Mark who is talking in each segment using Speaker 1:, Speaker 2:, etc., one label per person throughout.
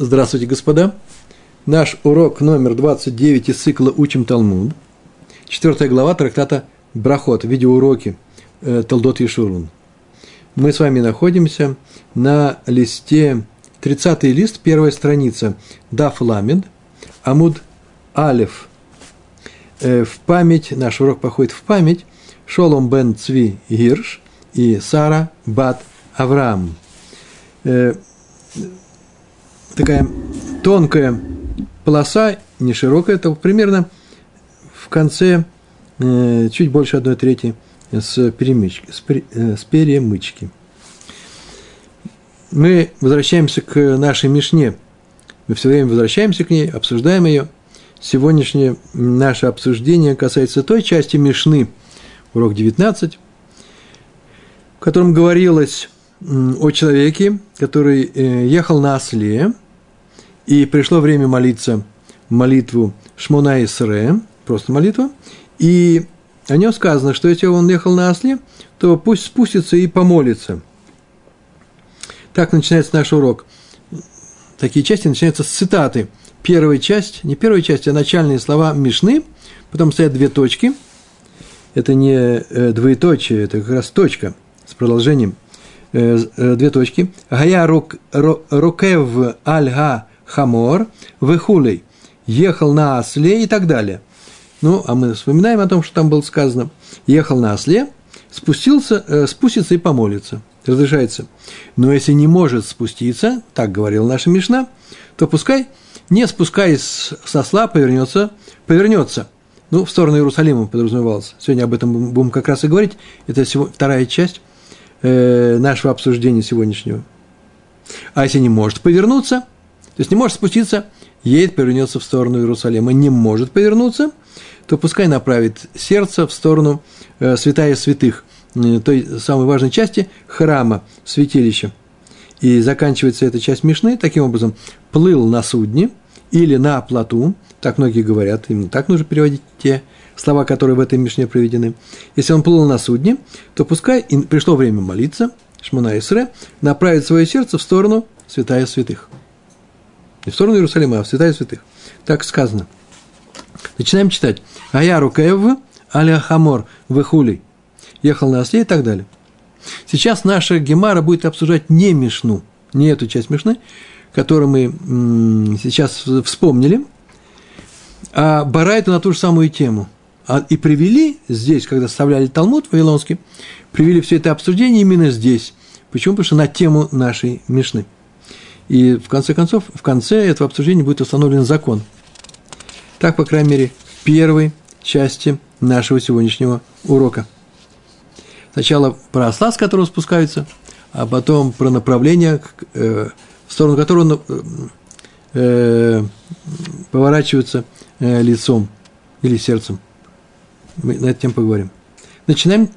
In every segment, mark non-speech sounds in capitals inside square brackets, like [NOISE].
Speaker 1: Здравствуйте, господа. Наш урок номер 29 из цикла «Учим Талмуд». Четвертая глава трактата Брахот, видеоуроки э, Талдот Ешурун. Мы с вами находимся на листе, 30 лист, первая страница, Даф Ламед, Амуд Алев. Э, в память, наш урок походит в память, Шолом бен Цви Гирш и Сара Бат Авраам. Такая тонкая полоса, не широкая, это примерно в конце э, чуть больше одной трети с, перемычки, с, э, с перемычки. Мы возвращаемся к нашей Мишне. Мы все время возвращаемся к ней, обсуждаем ее. Сегодняшнее наше обсуждение касается той части Мишны, урок 19, в котором говорилось о человеке, который э, ехал на осле – и пришло время молиться молитву Шмона Исре, просто молитва, и о нем сказано, что если он ехал на осле, то пусть спустится и помолится. Так начинается наш урок. Такие части начинаются с цитаты. Первая часть, не первая часть, а начальные слова Мишны, потом стоят две точки. Это не э, двоеточие, это как раз точка с продолжением. Э, э, две точки. Гая рукев альга хамор, выхулей, ехал на осле и так далее. Ну, а мы вспоминаем о том, что там было сказано. Ехал на осле, спустился, э, спустится и помолится. Разрешается. Но если не может спуститься, так говорил наша Мишна, то пускай, не спускаясь со осла, повернется, повернется. Ну, в сторону Иерусалима подразумевалось. Сегодня об этом будем как раз и говорить. Это вторая часть э, нашего обсуждения сегодняшнего. А если не может повернуться – то есть не может спуститься, едет, повернется в сторону Иерусалима. Не может повернуться, то пускай направит сердце в сторону э, святая святых, э, той самой важной части храма, святилища. И заканчивается эта часть Мишны таким образом. Плыл на судне или на плоту, так многие говорят, именно так нужно переводить те слова, которые в этой Мишне приведены. Если он плыл на судне, то пускай и пришло время молиться, Шмона Исре, направит свое сердце в сторону святая святых. Не в сторону Иерусалима, а в святая святых. Так сказано. Начинаем читать. Ая рукев, аля хамор, вехули. Ехал на осле и так далее. Сейчас наша Гемара будет обсуждать не Мишну, не эту часть Мишны, которую мы сейчас вспомнили, а Барайту на ту же самую тему. А, и привели здесь, когда составляли Талмуд Вавилонский, привели все это обсуждение именно здесь. Почему? Потому что на тему нашей Мишны – и в конце концов, в конце этого обсуждения будет установлен закон. Так, по крайней мере, в первой части нашего сегодняшнего урока. Сначала про осла, с которого спускаются, а потом про направление, э, в сторону которого э, э, поворачиваются э, лицом или сердцем. Мы на эту тему поговорим. Начинаем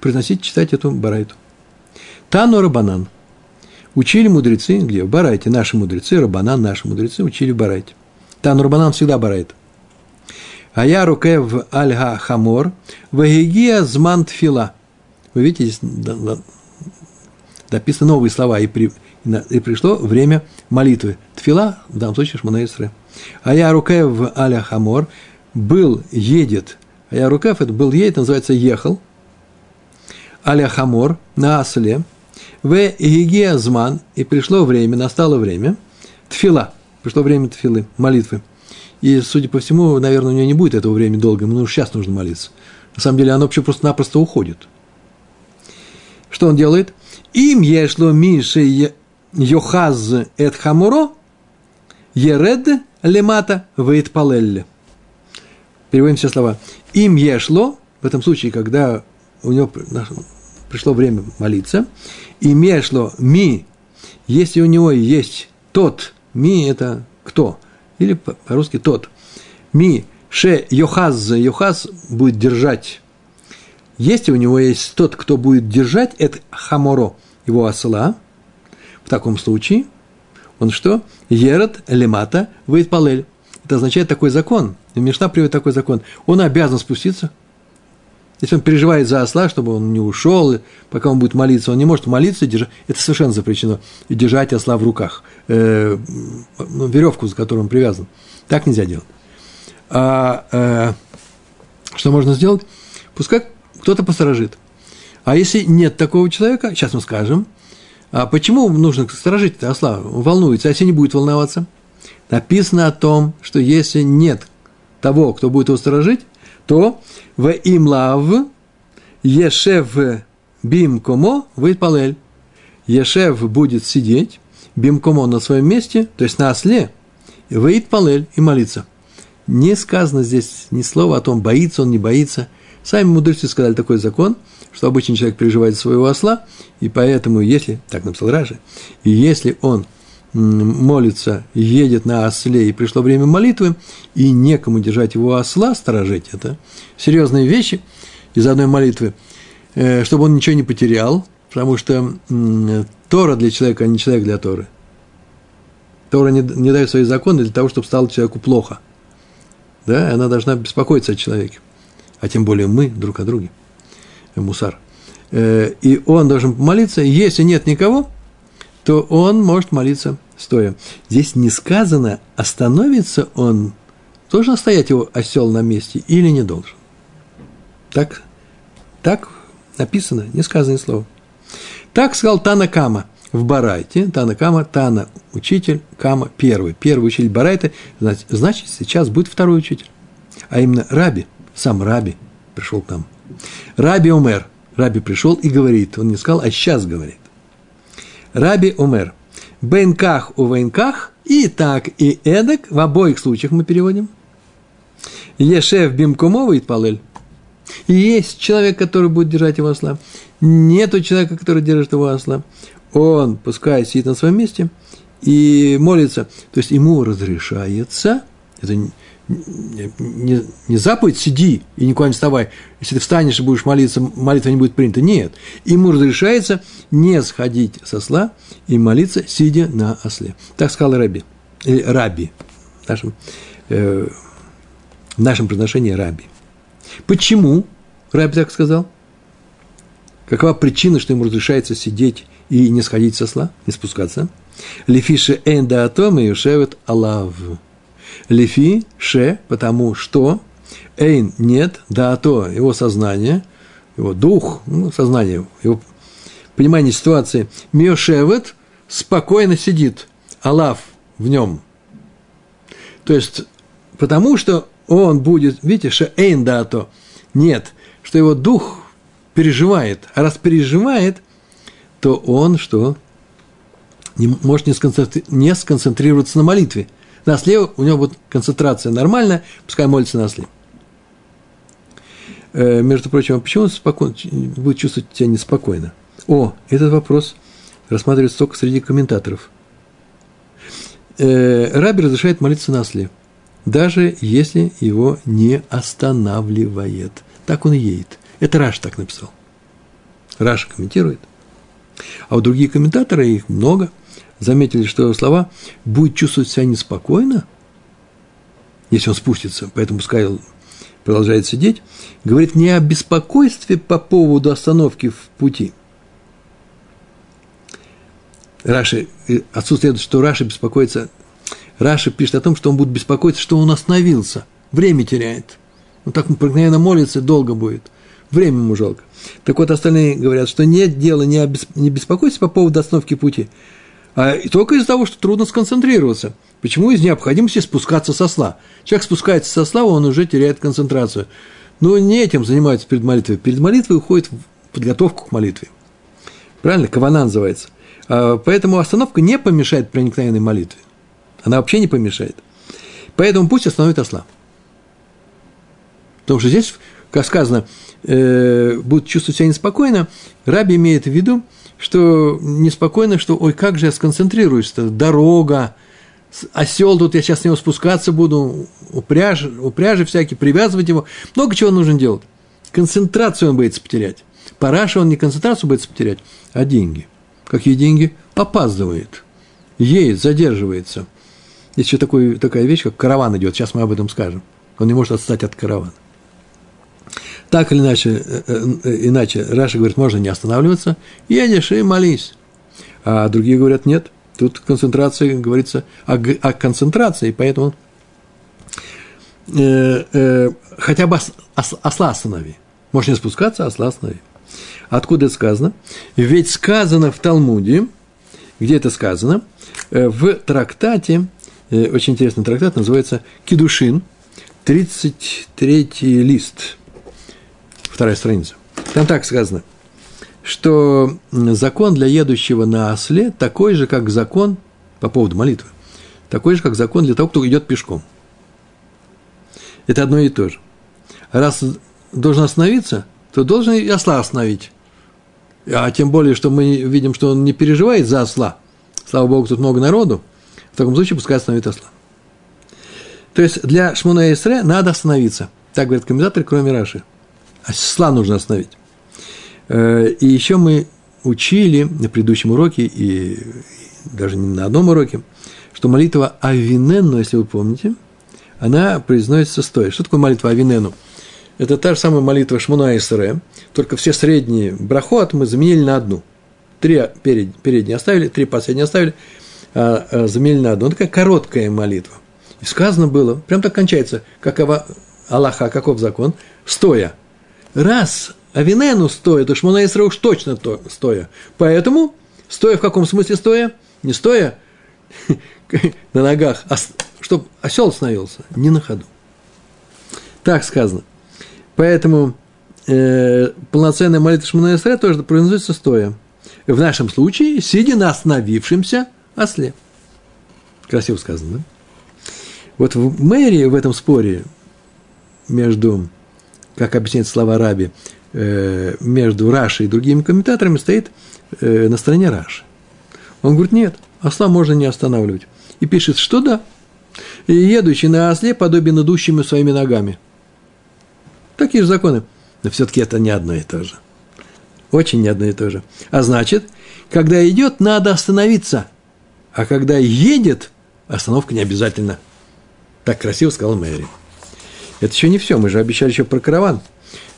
Speaker 1: произносить, читать эту барайту. Тану Рабанан – Учили мудрецы, где? В Барайте. Наши мудрецы, Рабанан, наши мудрецы учили в Барайте. Там Рабанан всегда Барайт. А я руке в Альга Хамор, Вагигия Зман Тфила. Вы видите, здесь написаны новые слова, и, при, и пришло время молитвы. Тфила, в данном случае Шманаисре. А я руке в Аля Хамор, был, едет, а я рукав, это был едет, называется ехал, Аля Хамор, на осле, в Гигия Зман, и пришло время, настало время, тфила, пришло время тфилы, молитвы. И, судя по всему, наверное, у нее не будет этого времени долго, ему сейчас нужно молиться. На самом деле, оно вообще просто-напросто уходит. Что он делает? Им ешло миши йохаз эт хамуро, еред лемата вейт палелле. Переводим все слова. Им ешло, в этом случае, когда у него пришло время молиться, и мешло ми, если у него есть тот, ми – это кто? Или по-русски тот. Ми, ше, йохаз, йохаз будет держать. Если у него есть тот, кто будет держать, это хаморо, его осла, в таком случае он что? Ерат лемата выйдет палель. Это означает такой закон. Мишна приводит такой закон. Он обязан спуститься. Если он переживает за осла, чтобы он не ушел, пока он будет молиться, он не может молиться, держать, это совершенно запрещено, и держать осла в руках, э, ну, веревку, за которой он привязан. Так нельзя делать. А э, что можно сделать? Пускай кто-то посторожит. А если нет такого человека, сейчас мы скажем, а почему нужно сторожить осла? Волнуется, а если не будет волноваться? Написано о том, что если нет того, кто будет его сторожить, то в им лав ешев бим комо палель. Ешев будет сидеть, бим комо на своем месте, то есть на осле, выйд палель и молиться. Не сказано здесь ни слова о том, боится он, не боится. Сами мудрецы сказали такой закон, что обычный человек переживает своего осла, и поэтому, если, так написал Раши, и если он молится, едет на осле, и пришло время молитвы, и некому держать его осла, сторожить это, серьезные вещи из одной молитвы, э, чтобы он ничего не потерял, потому что Тора для человека, а не человек для Торы. Тора не, не дает свои законы для того, чтобы стало человеку плохо. Да, она должна беспокоиться о человеке, а тем более мы друг о друге, мусар. Э, и он должен молиться, если нет никого – то он может молиться стоя. Здесь не сказано, остановится он, должен стоять его осел на месте или не должен. Так, так написано, не сказано ни слова. Так сказал Тана Кама в Барайте. Тана Кама, Тана – учитель, Кама – первый. Первый учитель Барайта, значит, значит, сейчас будет второй учитель. А именно Раби, сам Раби пришел к нам. Раби Умер, Раби пришел и говорит, он не сказал, а сейчас говорит. Раби Умер. Бенках у венках, и так, и эдак, в обоих случаях мы переводим. Ешев бимкумова и палель. Есть человек, который будет держать его осла. Нету человека, который держит его осла. Он, пускай сидит на своем месте и молится. То есть ему разрешается, это не, не заповедь «сиди и никуда не вставай», если ты встанешь и будешь молиться, молитва не будет принята. Нет. Ему разрешается не сходить со осла и молиться, сидя на осле. Так сказал Раби. Или Раби. В нашем, э, в нашем произношении Раби. Почему Раби так сказал? Какова причина, что ему разрешается сидеть и не сходить со осла, не спускаться? Лефише энда юшевет алав. Лифи, ше, потому что, эйн, нет, да, то, его сознание, его дух, ну, сознание, его понимание ситуации, миошевет спокойно сидит, алав в нем. То есть, потому что он будет, видите, ше эйн, да, то, нет, что его дух переживает, а раз переживает, то он что? Не, может не сконцентрироваться на молитве – на осле у него будет концентрация нормальная, пускай молится на осле. Э, между прочим, а почему он спокойно, будет чувствовать себя неспокойно? О, этот вопрос рассматривается только среди комментаторов. Э, Раби разрешает молиться на осле, даже если его не останавливает. Так он и едет. Это Раш так написал. Раш комментирует. А у другие комментаторы, их много – заметили, что слова «будет чувствовать себя неспокойно», если он спустится, поэтому пускай продолжает сидеть, говорит не о беспокойстве по поводу остановки в пути. Раши, э, отсюда следует, что Раши беспокоится, Раши пишет о том, что он будет беспокоиться, что он остановился, время теряет. Он так проникновенно молится, долго будет. Время ему жалко. Так вот, остальные говорят, что нет дела не, о бес, не беспокойся по поводу остановки пути, и только из-за того, что трудно сконцентрироваться. Почему из необходимости спускаться со сла? Человек спускается со сла, он уже теряет концентрацию. Но не этим занимается перед молитвой. Перед молитвой уходит в подготовку к молитве. Правильно? Кавана называется. А, поэтому остановка не помешает проникновенной молитве. Она вообще не помешает. Поэтому пусть остановит осла. Потому что здесь, как сказано, э, будет чувствовать себя неспокойно, Раби имеет в виду, что неспокойно, что ой, как же я сконцентрируюсь-то, дорога, осел тут, я сейчас с него спускаться буду, упряжи, упряжи всякие, привязывать его, много чего нужно делать. Концентрацию он боится потерять. Параша он не концентрацию боится потерять, а деньги. Какие деньги? Опаздывает, едет, задерживается. Есть еще такой, такая вещь, как караван идет, сейчас мы об этом скажем. Он не может отстать от каравана. Так или иначе, э, э, иначе Раша говорит, можно не останавливаться, едешь и молись. А другие говорят, нет, тут концентрация, говорится о, о концентрации, поэтому э, э, хотя бы ос, ос, осла останови. Можешь не спускаться, а осла останови. Откуда это сказано? Ведь сказано в Талмуде, где это сказано, э, в трактате, э, очень интересный трактат, называется Кедушин, 33 лист, вторая страница. Там так сказано, что закон для едущего на осле такой же, как закон по поводу молитвы, такой же, как закон для того, кто идет пешком. Это одно и то же. Раз должен остановиться, то должен и осла остановить. А тем более, что мы видим, что он не переживает за осла. Слава Богу, тут много народу. В таком случае пускай остановит осла. То есть для Шмуна Исре надо остановиться. Так говорят комментаторы, кроме Раши. Осла нужно остановить. Э, и еще мы учили на предыдущем уроке, и даже не на одном уроке, что молитва Авинену, если вы помните, она произносится стоя. Что такое молитва Авинену? Это та же самая молитва Шмуна Исре, только все средние брахот мы заменили на одну. Три перед, передние оставили, три последние оставили, а, а заменили на одну. Это такая короткая молитва. И сказано было, прям так кончается, какова Аллаха, каков закон, стоя. Раз Авинену стоя, то Шмуна Исра уж точно то, стоя. Поэтому, стоя в каком смысле стоя? Не стоя [LAUGHS] на ногах, а чтобы осел становился, не на ходу. Так сказано. Поэтому э, полноценная молитва Шмона Исра тоже произносится стоя. В нашем случае, сидя на остановившемся осле. Красиво сказано, да? Вот в мэрии в этом споре между, как объясняет слова Раби, э, между Рашей и другими комментаторами стоит э, на стороне Раши. Он говорит, нет, осла можно не останавливать. И пишет, что да. И едущий на осле подобен идущими своими ногами – Такие же законы. Но все-таки это не одно и то же. Очень не одно и то же. А значит, когда идет, надо остановиться. А когда едет, остановка не обязательно. Так красиво сказал Мэри. Это еще не все, мы же обещали еще про караван.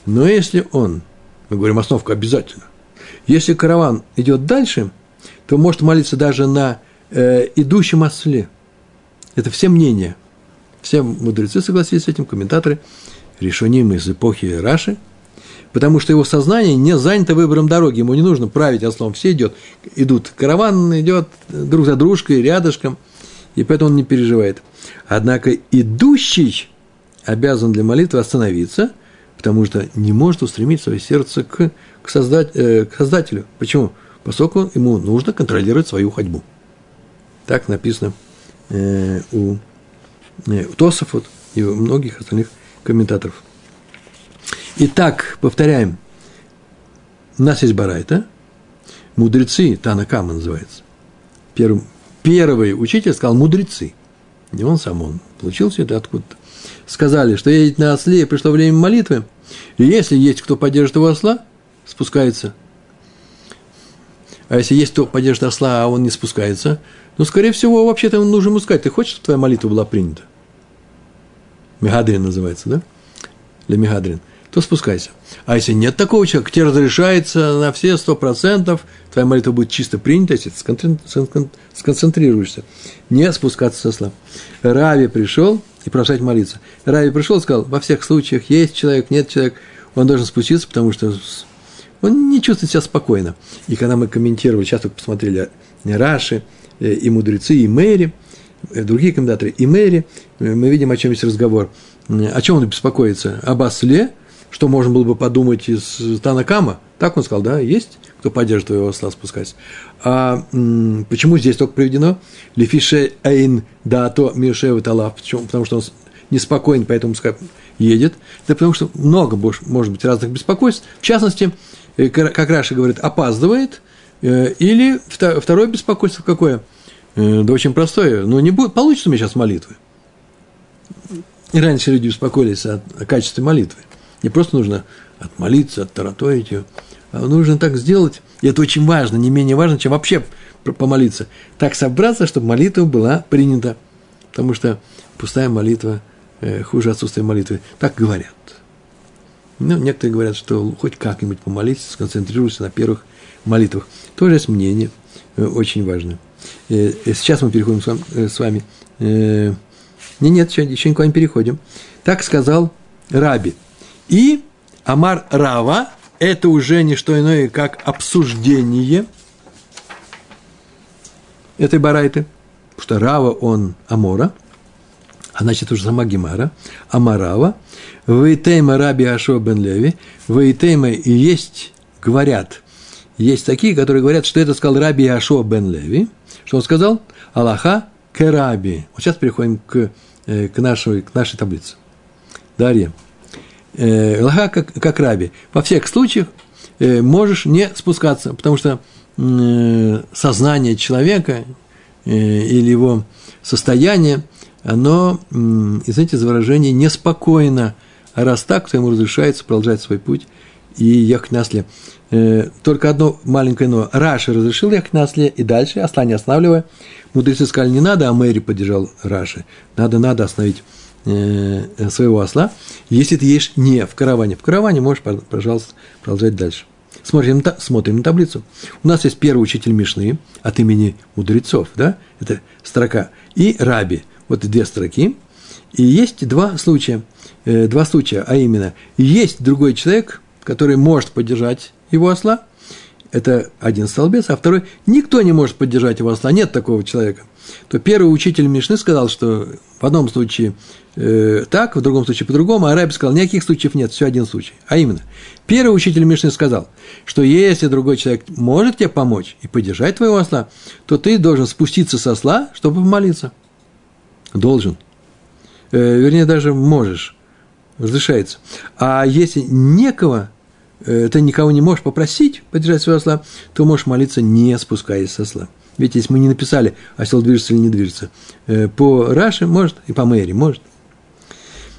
Speaker 1: Но если он, мы говорим, остановка обязательно. Если караван идет дальше, то может молиться даже на э, идущем осле. Это все мнения. Все мудрецы согласились с этим, комментаторы – решением из эпохи Раши, потому что его сознание не занято выбором дороги, ему не нужно править ослом, все идет, идут, караван идет друг за дружкой, рядышком, и поэтому он не переживает. Однако идущий обязан для молитвы остановиться, потому что не может устремить свое сердце к, к, создать, э, к Создателю. Почему? Поскольку ему нужно контролировать свою ходьбу. Так написано э, у, э, у Тософот и у многих остальных комментаторов. Итак, повторяем. У нас есть Барайта, мудрецы, Танакама называется. Первый, первый учитель сказал мудрецы. Не он сам, он получил все это откуда-то. Сказали, что едет на осле, пришло время молитвы. И если есть кто поддержит его осла, спускается. А если есть кто поддержит осла, а он не спускается, ну, скорее всего, вообще-то нужно ему сказать, ты хочешь, чтобы твоя молитва была принята? Мегадрин называется, да? Для Мегадрин, то спускайся. А если нет такого человека, тебе разрешается на все сто процентов, твоя молитва будет чисто принята, если ты сконцентрируешься. Не спускаться со сла. Рави пришел и продолжать молиться. Рави пришел и сказал, во всех случаях есть человек, нет человека, он должен спуститься, потому что он не чувствует себя спокойно. И когда мы комментировали, сейчас только посмотрели Раши, э, и мудрецы, и Мэри – Э, другие комментаторы, и Мэри, э, мы видим, о чем есть разговор. О чем он беспокоится? Об осле, что можно было бы подумать из Танакама. Так он сказал, да, есть кто поддержит твоего осла спускать. А м, почему здесь только приведено? Лефише эйн да то миршева талав. Потому что он неспокоен, поэтому пускай едет. Да потому что много может быть разных беспокойств. В частности, э, как Раша говорит, опаздывает. Или второе беспокойство какое – Э, да очень простое. Ну, не будет, получится у меня сейчас молитвы. И раньше люди беспокоились о, о качестве молитвы. Не просто нужно отмолиться, оттараторить ее, а нужно так сделать, и это очень важно, не менее важно, чем вообще помолиться. Так собраться, чтобы молитва была принята. Потому что пустая молитва э, хуже отсутствия молитвы. Так говорят. Ну, некоторые говорят, что хоть как-нибудь помолиться, сконцентрируйся на первых молитвах. Тоже есть мнение, э, очень важно. Э, э, сейчас мы переходим с вами. Нет, нет, еще, еще никуда не переходим. Так сказал Раби. И Амар Рава – это уже не что иное, как обсуждение этой барайты, потому что Рава, он Амора, а значит, уже сама Гемара, Амарава, Вейтейма Раби Ашо бен Леви, Вейтейма и есть, говорят, есть такие, которые говорят, что это сказал Раби Ашо бен Леви, что он сказал? Аллаха кераби. Вот сейчас переходим к, э, к, нашей, к нашей таблице. Дарья. Э, Аллаха как, как раби. Во всех случаях э, можешь не спускаться, потому что сознание человека или его состояние, оно, извините за выражение, неспокойно. А раз так, то ему разрешается продолжать свой путь и ехать на осле. Э, только одно маленькое но. Раши разрешил ехать на осле и дальше, осла не останавливая. Мудрецы сказали, не надо, а Мэри поддержал Раши. Надо, надо остановить э, своего осла, если ты едешь не в караване. В караване можешь, пожалуйста, продолжать дальше. Смотрим, смотрим на таблицу. У нас есть первый учитель Мишны от имени мудрецов, да, это строка, и Раби, вот две строки. И есть два случая, э, два случая, а именно, есть другой человек, который может поддержать его осла, это один столбец, а второй никто не может поддержать его осла, нет такого человека. То первый учитель Мишны сказал, что в одном случае э, так, в другом случае по-другому, а Раби сказал, никаких случаев нет, все один случай. А именно, первый учитель Мишны сказал, что если другой человек может тебе помочь и поддержать твоего осла, то ты должен спуститься со осла, чтобы помолиться. Должен. Э, вернее, даже можешь. Разрешается. А если некого Э, ты никого не можешь попросить поддержать своего осла, то можешь молиться, не спускаясь со осла. Ведь если мы не написали, осел движется или не движется, э, по Раше может, и по Мэри может.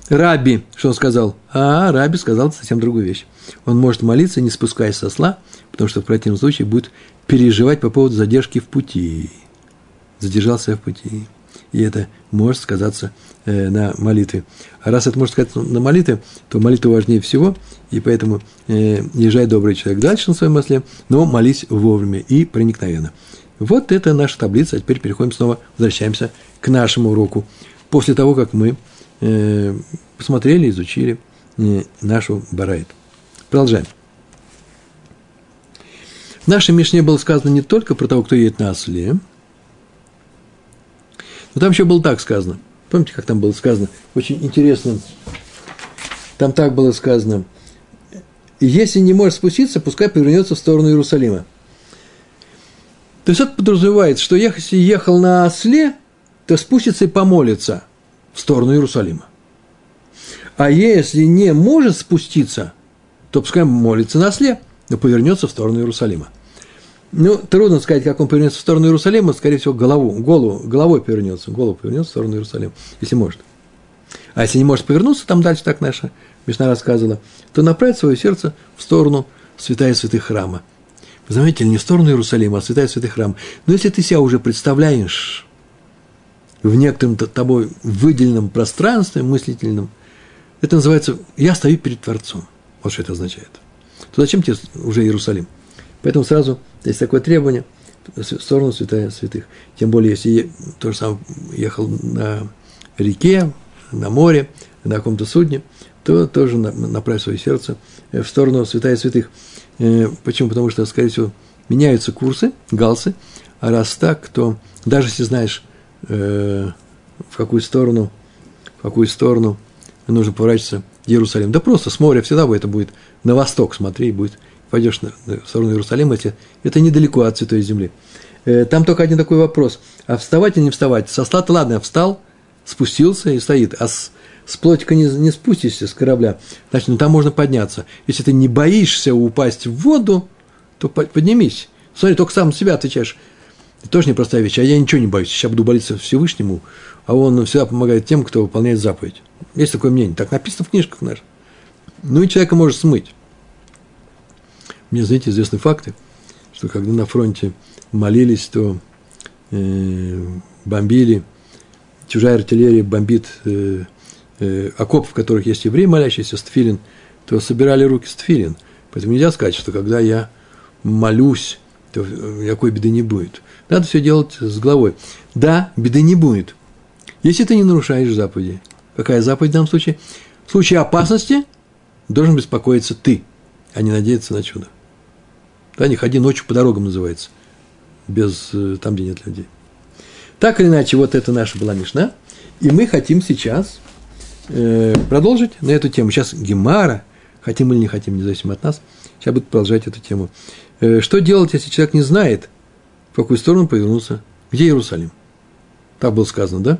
Speaker 1: Раби, что он сказал? А Раби сказал совсем другую вещь. Он может молиться, не спускаясь со осла, потому что в противном случае будет переживать по поводу задержки в пути. Задержался в пути и это может сказаться э, на молитве. А раз это может сказаться на молитве, то молитва важнее всего, и поэтому э, езжай, добрый человек, дальше на своем масле, но молись вовремя и проникновенно. Вот это наша таблица, а теперь переходим снова, возвращаемся к нашему уроку. После того, как мы посмотрели, изучили э, нашу барайт. Продолжаем. В нашей Мишне было сказано не только про того, кто едет на осле, но там еще было так сказано. Помните, как там было сказано? Очень интересно. Там так было сказано. Если не может спуститься, пускай повернется в сторону Иерусалима. То есть это подразумевает, что если ехал на осле, то спустится и помолится в сторону Иерусалима. А если не может спуститься, то пускай молится на осле, но повернется в сторону Иерусалима. Ну, трудно сказать, как он повернется в сторону Иерусалима, скорее всего, голову, голову, головой повернется, голову повернется в сторону Иерусалима, если может. А если не может повернуться, там дальше так наша Мишна рассказывала, то направить свое сердце в сторону святая святых храма. Вы знаете, не в сторону Иерусалима, а святая святых храм. Но если ты себя уже представляешь в некотором тобой выделенном пространстве мыслительном, это называется «я стою перед Творцом». Вот что это означает. То зачем тебе уже Иерусалим? Поэтому сразу есть такое требование в сторону святая святых. Тем более, если то же самое ехал на реке, на море, на каком-то судне, то тоже направь свое сердце в сторону святая святых. Э, почему? Потому что, скорее всего, меняются курсы, галсы, а раз так, то даже если знаешь, э, в какую сторону, в какую сторону нужно поворачиваться Иерусалим, да просто с моря всегда это будет на восток смотри, будет пойдешь на, в сторону Иерусалима, это недалеко от Святой Земли. Э, там только один такой вопрос. А вставать или не вставать? Со ладно, встал, спустился и стоит. А с, с плотика не, не спустишься с корабля. Значит, ну там можно подняться. Если ты не боишься упасть в воду, то поднимись. Смотри, только сам себя отвечаешь. Это тоже непростая вещь. А я ничего не боюсь. Сейчас буду молиться Всевышнему, а он всегда помогает тем, кто выполняет заповедь. Есть такое мнение. Так написано в книжках наших. Ну и человека может смыть. Мне, знаете, известны факты, что когда на фронте молились, то э, бомбили, чужая артиллерия бомбит э, э, окопы, в которых есть евреи молящиеся, стфилин, то собирали руки с тфилин. Поэтому нельзя сказать, что когда я молюсь, то никакой беды не будет. Надо все делать с головой. Да, беды не будет, если ты не нарушаешь заповеди. Какая заповедь в данном случае? В случае опасности должен беспокоиться ты, а не надеяться на чудо. Да, не ходи ночью по дорогам называется, без, э, там, где нет людей. Так или иначе, вот это наша была Мишна, и мы хотим сейчас э, продолжить на эту тему. Сейчас Гемара, хотим или не хотим, независимо от нас, сейчас будет продолжать эту тему. Э, что делать, если человек не знает, в какую сторону повернуться? Где Иерусалим? Так было сказано, да?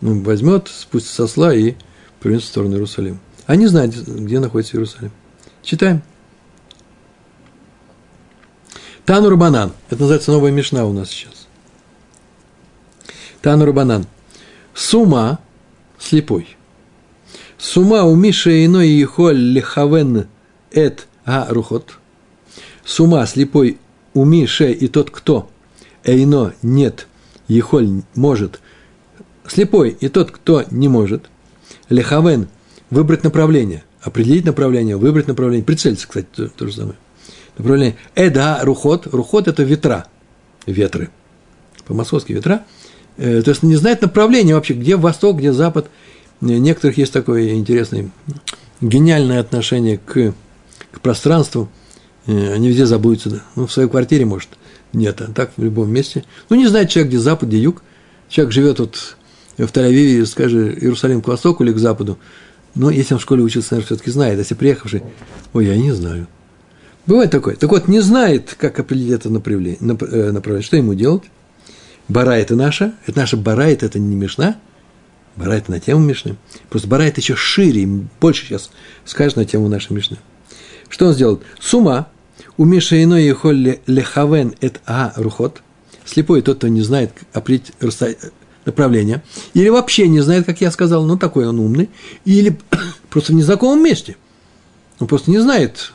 Speaker 1: Ну, возьмет, спустится со сла и повернется в сторону Иерусалима. Не знает, где находится Иерусалим. Читаем. Тану Рабанан. Это называется новая мешна у нас сейчас. Тану Рабанан. Сума – слепой. Сума у Миши иной ихоль лихавен эт а рухот. Сума – слепой у Мише и тот, кто эйно нет, ехоль может. Слепой и тот, кто не может. Лихавен – выбрать направление, определить направление, выбрать направление, прицелиться, кстати, то, то же самое направление. Эда рухот. Рухот – это ветра, ветры. По-московски ветра. Э, то есть не знает направления вообще, где восток, где запад. Э, некоторых есть такое интересное, гениальное отношение к, к пространству. Э, они везде забудутся. Ну, в своей квартире, может, нет, а так в любом месте. Ну, не знает человек, где запад, где юг. Человек живет вот в Тель-Авиве, скажи, Иерусалим к востоку или к западу. Но если он в школе учился, наверное, все-таки знает. Если приехавший, ой, я не знаю. Бывает такое. Так вот, не знает, как определить это направление. Э, направление. Что ему делать? Бара – это наша. Это наша бара, это, не мешна. Бара – это на тему Мишны. Просто бара – это еще шире, больше сейчас скажет на тему нашей Мишны. Что он сделал? Сума. У Миша иной ехоль лехавен эт а рухот. Слепой тот, кто не знает определить направление. Или вообще не знает, как я сказал, ну такой он умный. Или [COUGHS] просто в незнакомом месте. Он просто не знает,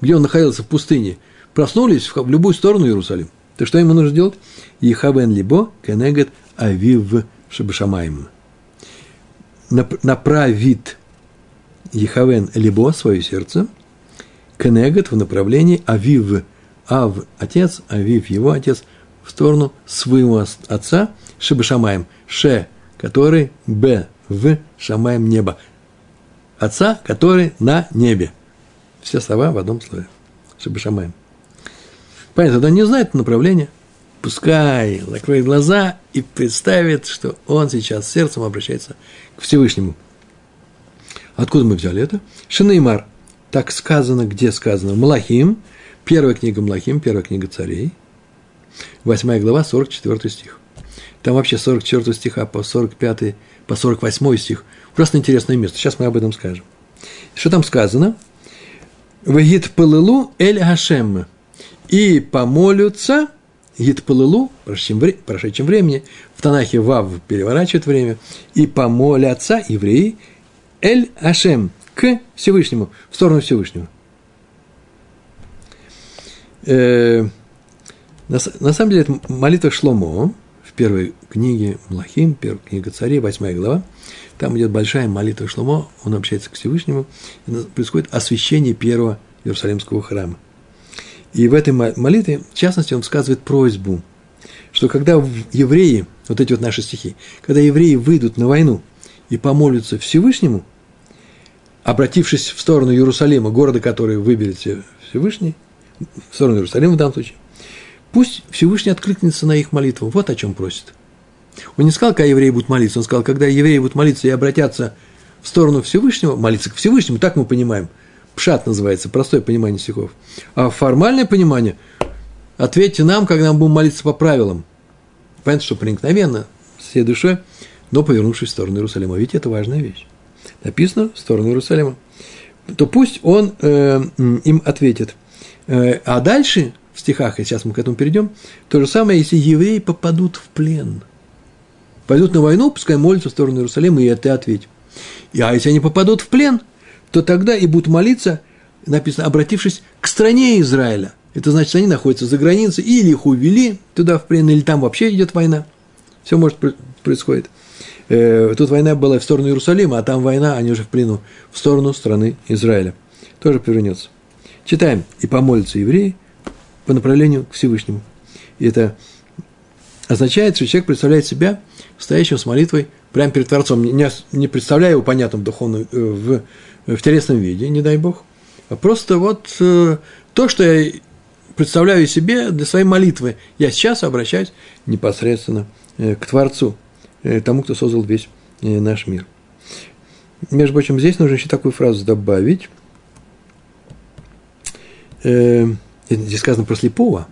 Speaker 1: где он находился в пустыне, проснулись в любую сторону Иерусалим. То что ему нужно делать? Ехавен либо кенегет авив шабашамаем. Направит Ехавен либо свое сердце, кенегет в направлении авив, ав – отец, авив – его отец, в сторону своего отца, шабашамаем, ше, который, б, в, шамаем небо. Отца, который на небе – все слова в одном слове. Шабашамаем. Понятно, тогда не знает направления. Пускай закроет глаза и представит, что он сейчас сердцем обращается к Всевышнему. Откуда мы взяли это? Шинеймар. Так сказано, где сказано? Малахим. Первая книга Малахим, первая книга царей. Восьмая глава, 44 стих. Там вообще 44 стиха по 45, по 48 стих. Ужасно интересное место. Сейчас мы об этом скажем. Что там сказано? Вегит пылылу эль Гашем. И помолятся, гит пылылу, прошедшем времени, в Танахе Вав переворачивает время, и помолятся евреи эль Гашем к Всевышнему, в сторону Всевышнего. Э, на, на самом деле, это молитва Шломо в первой книге Млахим, первая книга царей, восьмая глава. Там идет большая молитва Шломо, он общается к Всевышнему, и происходит освящение первого Иерусалимского храма. И в этой молитве, в частности, он сказывает просьбу, что когда евреи, вот эти вот наши стихи, когда евреи выйдут на войну и помолятся Всевышнему, обратившись в сторону Иерусалима, города, который выберет Всевышний, в сторону Иерусалима в данном случае, пусть Всевышний откликнется на их молитву. Вот о чем просит. Он не сказал, когда евреи будут молиться, он сказал, когда евреи будут молиться и обратятся в сторону Всевышнего, молиться к Всевышнему, так мы понимаем. Пшат называется, простое понимание стихов. А формальное понимание – ответьте нам, когда нам будем молиться по правилам. Понятно, что проникновенно, всей душой, но повернувшись в сторону Иерусалима. Ведь это важная вещь. Написано в сторону Иерусалима. То пусть он э, им ответит. Э, а дальше в стихах, и сейчас мы к этому перейдем, то же самое, если евреи попадут в плен – пойдут на войну, пускай молятся в сторону Иерусалима, и это ответь. И, а если они попадут в плен, то тогда и будут молиться, написано, обратившись к стране Израиля. Это значит, они находятся за границей, или их увели туда в плен, или там вообще идет война. Все может происходит. Э, тут война была в сторону Иерусалима, а там война, они уже в плену, в сторону страны Израиля. Тоже повернется. Читаем. «И помолятся евреи по направлению к Всевышнему». И это означает, что человек представляет себя стоящим с молитвой прямо перед Творцом. Не, не представляя его понятным духовном, э, в, в телесном виде, не дай Бог, а просто вот э, то, что я представляю себе для своей молитвы, я сейчас обращаюсь непосредственно э, к Творцу, тому, кто создал весь наш мир. Между прочим, здесь нужно еще такую фразу добавить. Здесь сказано про слепого.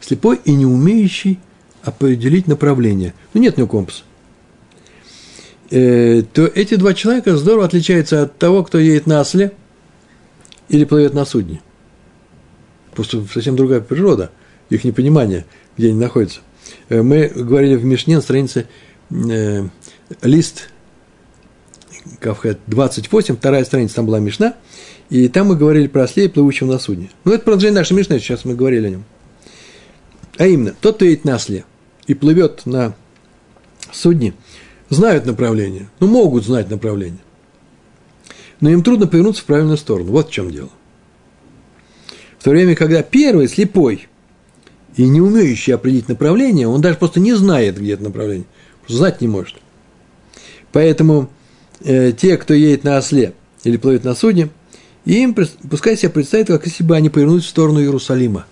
Speaker 1: Слепой и не умеющий определить направление. Ну, нет у него компаса. Э, то эти два человека здорово отличаются от того, кто едет на осле или плывет на судне. Просто совсем другая природа, их непонимание, где они находятся. Э, мы говорили в Мишне на странице э, лист Кавхет 28, вторая страница, там была Мишна, и там мы говорили про ослей, плывущего на судне. Ну, это продолжение нашей Мишны, сейчас мы говорили о нем. А именно, тот, кто едет на осле и плывет на судне, знают направление, ну, могут знать направление. Но им трудно повернуться в правильную сторону. Вот в чем дело. В то время, когда первый слепой и не умеющий определить направление, он даже просто не знает, где это направление. Знать не может. Поэтому э, те, кто едет на осле или плывет на судне, им пускай себе представить, как если бы они повернулись в сторону Иерусалима.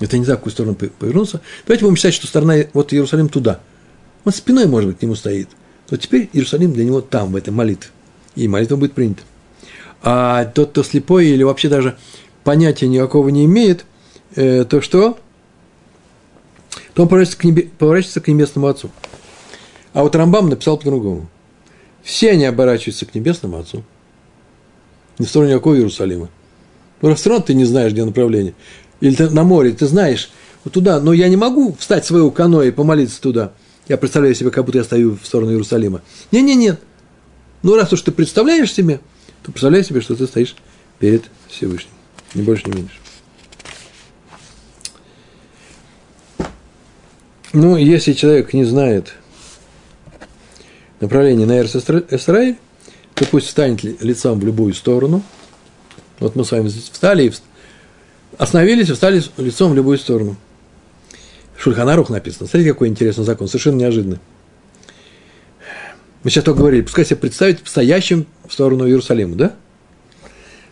Speaker 1: Это не знаю, в какую сторону повернуться. Давайте будем считать, что сторона, вот Иерусалим туда. Он спиной, может быть, к нему стоит. То теперь Иерусалим для него там, в этой молитве. И молитва будет принята. А тот, кто слепой или вообще даже понятия никакого не имеет, э, то что? То он поворачивается к, небе, поворачивается к небесному Отцу. А вот Рамбам написал по-другому. Все они оборачиваются к небесному Отцу. Не в сторону никакого Иерусалима. Ну, равно ты не знаешь, где направление или ты на море, ты знаешь, вот туда, но я не могу встать в своего каноэ и помолиться туда. Я представляю себе, как будто я стою в сторону Иерусалима. Не-не-нет. Ну, раз уж ты представляешь себе, то представляй себе, что ты стоишь перед Всевышним. Ни больше, ни меньше. Ну, если человек не знает направление на Эрс-Исраиль, то пусть встанет лицом в любую сторону. Вот мы с вами встали и остановились встали лицом в любую сторону. Шульханарух написано. Смотрите, какой интересный закон, совершенно неожиданный. Мы сейчас только говорили, пускай себе представить стоящим в сторону Иерусалима, да?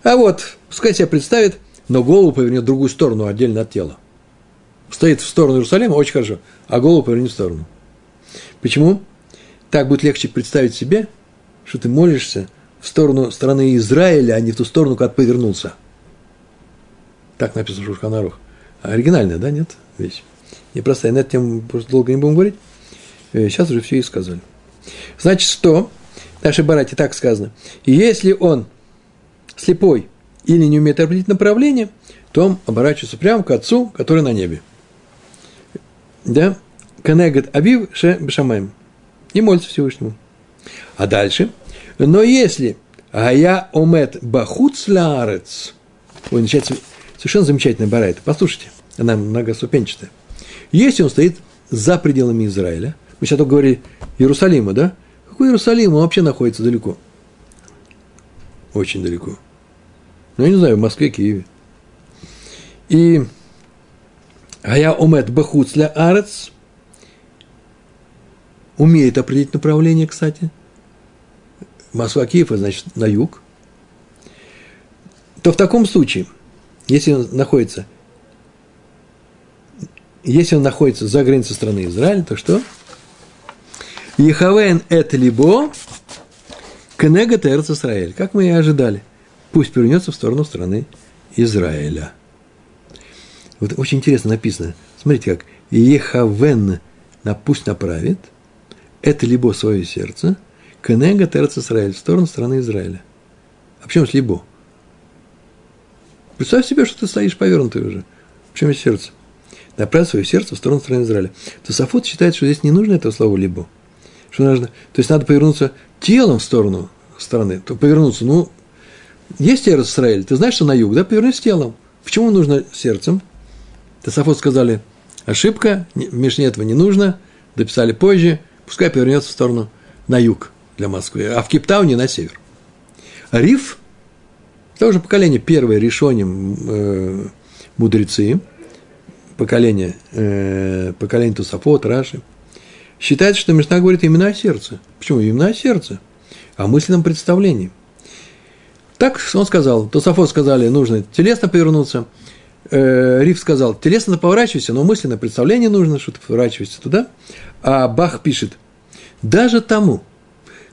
Speaker 1: А вот, пускай себе представит, но голову повернет в другую сторону, отдельно от тела. Стоит в сторону Иерусалима, очень хорошо, а голову повернет в сторону. Почему? Так будет легче представить себе, что ты молишься в сторону страны Израиля, а не в ту сторону, как повернулся – так написано в Шушханарух. А оригинальная, да, нет? Вещь. Непростая. На эту тему просто долго не будем говорить. Сейчас э, уже все и сказали. Значит, что? Наши братья так сказано. Если он слепой или не умеет определить направление, то он оборачивается прямо к отцу, который на небе. Да? Канегат Авив Ше Бешамаем. И молится Всевышнему. А дальше. Но если Гая Омет Бахуц Лаарец, ой, начинается Совершенно замечательная барайта. Послушайте, она многоступенчатая. Если он стоит за пределами Израиля, мы сейчас только говорили Иерусалима, да? Какой Иерусалим? Он вообще находится далеко. Очень далеко. Ну, я не знаю, в Москве, Киеве. И а я умет бахуцля арец, умеет определить направление, кстати. Москва, Киев, значит, на юг. То в таком случае – если он находится, если он находится за границей страны Израиля, то что? Ехавен это либо Кенега Терц Израиль, как мы и ожидали. Пусть повернется в сторону страны Израиля. Вот очень интересно написано. Смотрите как. Ехавен на пусть направит это либо свое сердце, Кенега Терц Израиль, в сторону страны Израиля. А почему с либо? Представь себе, что ты стоишь повернутый уже. В чем есть сердце? Направь свое сердце в сторону страны Израиля. Тософот считает, что здесь не нужно этого слова «либо». Что нужно? То есть надо повернуться телом в сторону страны. То повернуться, ну, есть Израиль, ты знаешь, что на юг, да, повернись телом. Почему нужно сердцем? Тософот сказали, ошибка, в Мишне этого не нужно, дописали позже, пускай повернется в сторону на юг для Москвы, а в Кейптауне на север. Риф, тоже поколение первое решением э, мудрецы, поколение, э, поколение Тусафот, Раши, считается, что Мишна говорит именно о сердце. Почему именно о сердце? О мысленном представлении. Так он сказал, Тусафот сказали, нужно телесно повернуться, э, Риф сказал, телесно поворачивайся, но мысленно представление нужно, что ты поворачиваешься туда. А Бах пишет, даже тому,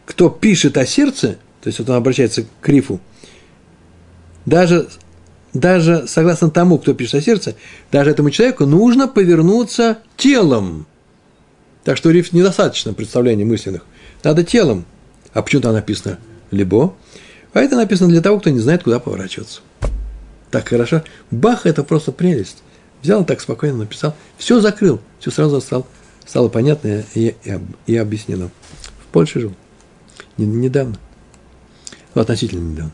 Speaker 1: кто пишет о сердце, то есть вот он обращается к Рифу, даже, даже согласно тому, кто пишет о сердце, даже этому человеку нужно повернуться телом. Так что риф недостаточно представлений мысленных. Надо телом. А почему там написано «либо»? А это написано для того, кто не знает, куда поворачиваться. Так хорошо. Бах – это просто прелесть. Взял так спокойно написал. Все закрыл. Все сразу стало, стало понятно и, и, и объяснено. В Польше жил. Недавно. Ну, относительно недавно.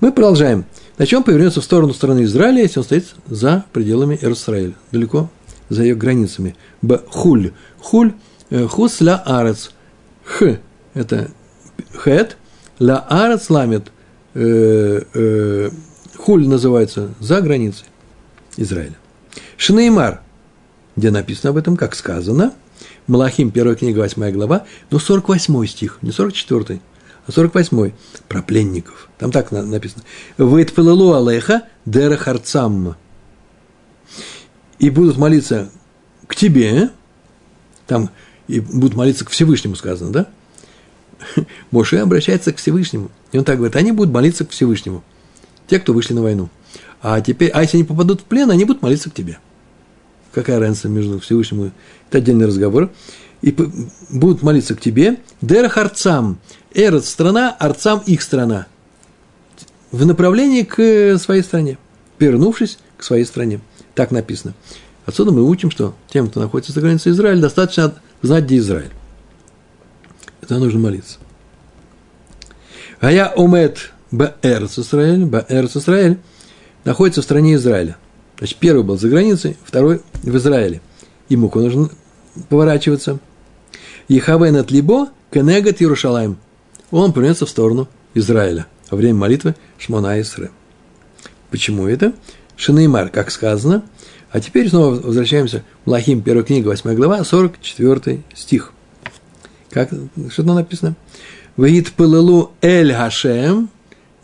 Speaker 1: Мы продолжаем. На чем повернется в сторону страны Израиля, если он стоит за пределами Иерусалима, далеко за ее границами. Б. Хуль. Хуль. Э, хус ла арец. Х. Это хет. Ла арец ламет. Э, э, хуль называется за границей Израиля. Шинеймар, где написано об этом, как сказано. Малахим, первая книга, 8 глава, но 48 стих, не 44 а 48 про пленников. Там так написано. Вейтпелелу алеха дера харцам. И будут молиться к тебе, там и будут молиться к Всевышнему, сказано, да? [LAUGHS] Моше обращается к Всевышнему. И он так говорит, они будут молиться к Всевышнему. Те, кто вышли на войну. А теперь, а если они попадут в плен, они будут молиться к тебе. Какая разница между Всевышним? Это отдельный разговор. И будут молиться к тебе. Дера харцам. Эрот – страна, Арцам – их страна. В направлении к своей стране. Вернувшись к своей стране. Так написано. Отсюда мы учим, что тем, кто находится за границей Израиля, достаточно знать, где Израиль. Это нужно молиться. А я умет Баэрц Израиль, Баэрц Израиль находится в стране Израиля. Значит, первый был за границей, второй в Израиле. Ему нужно поворачиваться. Ехавен от Либо, Кенегат Иерушалаем – он повернется в сторону Израиля во время молитвы Шмона Исре. Почему это? Шинеймар, как сказано. А теперь снова возвращаемся в Лахим, первая книга, 8 глава, 44 стих. Как, что там написано? Ваид пылалу эль Хашем,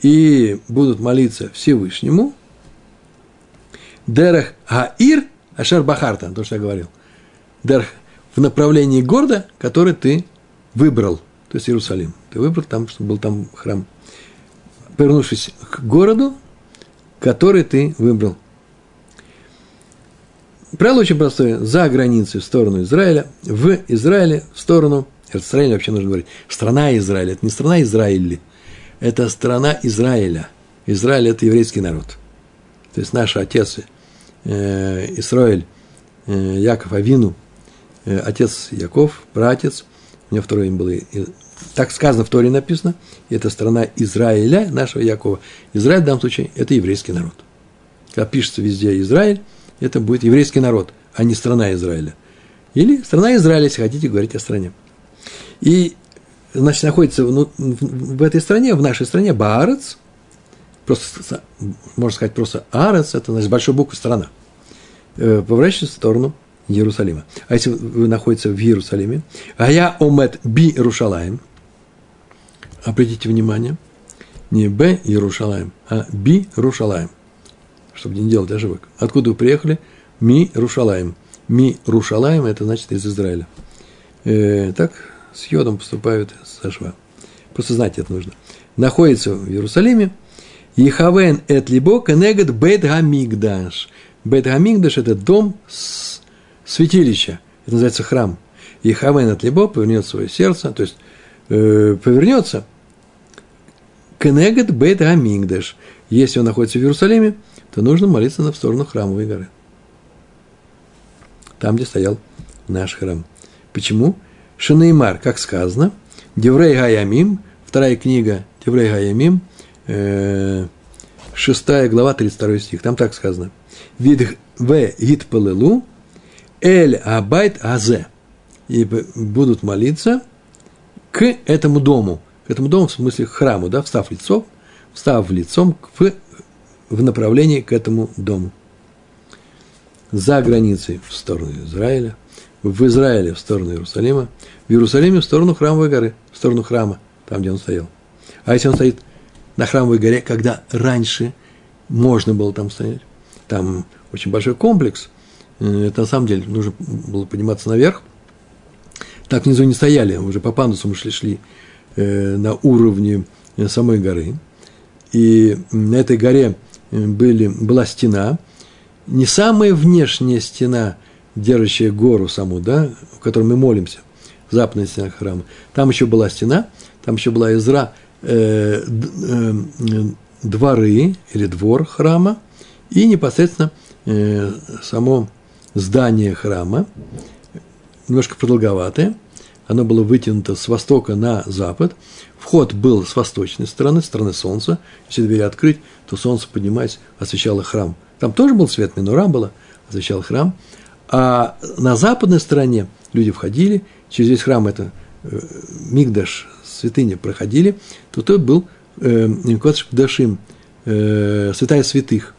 Speaker 1: и будут молиться Всевышнему. Дерах Гаир Ашер Бахарта, то, что я говорил. Дерах в направлении города, который ты выбрал – то есть Иерусалим. Ты выбрал там, чтобы был там храм. Повернувшись к городу, который ты выбрал. Правило очень простое. За границей в сторону Израиля, в Израиле в сторону Израиля вообще нужно говорить. Страна Израиля. Это не страна Израиля. Это страна Израиля. Израиль – это еврейский народ. То есть наш отец э, Израиль, э, Яков Авину, э, отец Яков, братец, у него второе имя было так сказано в Торе написано, это страна Израиля, нашего Якова. Израиль в данном случае – это еврейский народ. Когда пишется везде Израиль, это будет еврейский народ, а не страна Израиля. Или страна Израиля, если хотите говорить о стране. И, значит, находится в, в этой стране, в нашей стране, Баарец, просто, можно сказать просто Арец, это, значит, большой буквы страна, э, поворачивается в сторону Иерусалима. А если вы находитесь в Иерусалиме, а я омет би Иерушалаем, обратите внимание, не Б Иерушалаем, а Би Рушалаем, чтобы не делать ошибок. Откуда вы приехали? Ми Рушалаем. Ми Рушалаем – это значит из Израиля. Э, так с йодом поступают со шва. Просто знать это нужно. Находится в Иерусалиме. Ехавен эт либо кенегет бет гамигдаш. Бет гамигдаш – это дом с святилища. Это называется храм. Ехавен эт либо повернет свое сердце, то есть э, повернется כנגד בית המקדש. Если он находится в Иерусалиме, то нужно молиться на в сторону храмовой горы. Там, где стоял наш храм. Почему? שנאמר, как сказано, דברי הימים, вторая книга דברי הימים, э, шестая глава, 32 стих, там так сказано. והתפללו אל הבית הזה. и будут молиться к этому дому. К этому дому, в смысле храму, да, встав лицом, встав лицом в, в направлении к этому дому. За границей в сторону Израиля, в Израиле в сторону Иерусалима, в Иерусалиме в сторону храмовой горы, в сторону храма, там, где он стоял. А если он стоит на храмовой горе, когда раньше можно было там стоять, там очень большой комплекс, э, это на самом деле нужно было подниматься наверх, так внизу не стояли, уже по пандусу мы шли, шли э, на уровне э, самой горы, и на этой горе были, была стена, не самая внешняя стена, держащая гору саму, да, в которой мы молимся, западная стена храма. Там еще была стена, там еще была Изра, э, э, дворы или двор храма и непосредственно э, само здание храма, немножко продолговатое, оно было вытянуто с востока на запад, вход был с восточной стороны, с стороны солнца, если двери открыть, то солнце, поднимаясь, освещало храм. Там тоже был свет, минура была, освещал храм, а на западной стороне люди входили, через весь храм это э, Мигдаш, святыня, проходили, то тот был э, Кодыш Дашим, э, святая святых,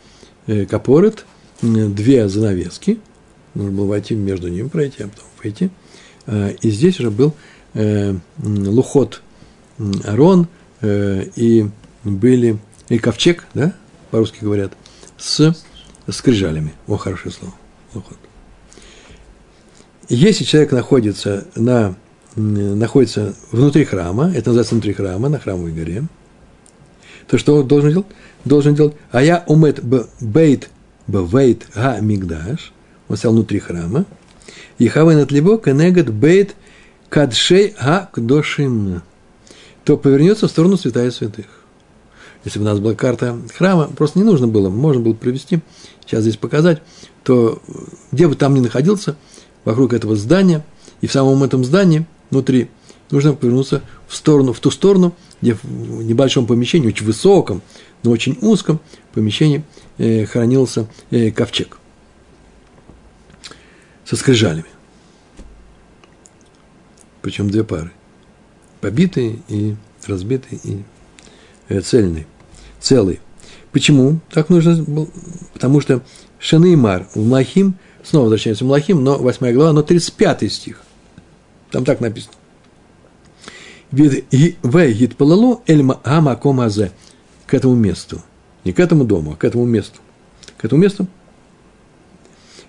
Speaker 1: э, Капорет, э, две занавески, нужно было войти между ними, пройти, а потом выйти. Э, и здесь уже был э, Лухот Арон, э, и были, и ковчег, да, по-русски говорят, с скрижалями. О, хорошее слово. Лухот. Если человек находится, на, находится внутри храма, это называется внутри храма, на храмовой горе, то что он должен делать? Должен делать, а я умет бейт бейт га мигдаш, он стоял внутри храма, и хавен от либо кенегат бейт кадшей га кдошим, то повернется в сторону святая святых. Если бы у нас была карта храма, просто не нужно было, можно было привести, сейчас здесь показать, то где бы там ни находился, вокруг этого здания, и в самом этом здании, внутри, нужно повернуться в сторону, в ту сторону, где в небольшом помещении, очень высоком, но очень узком помещении э, хранился э, ковчег со скрижалями. Причем две пары. Побитые и разбитые, и э, цельные. Целый. Почему так нужно было? Потому что Шанеймар в Млахим, снова возвращаемся в Млахим, но 8 глава, но 35 стих. Там так написано. Вегит палалу эльма амаком азе. К этому месту. Не к этому дому, а к этому месту. К этому месту.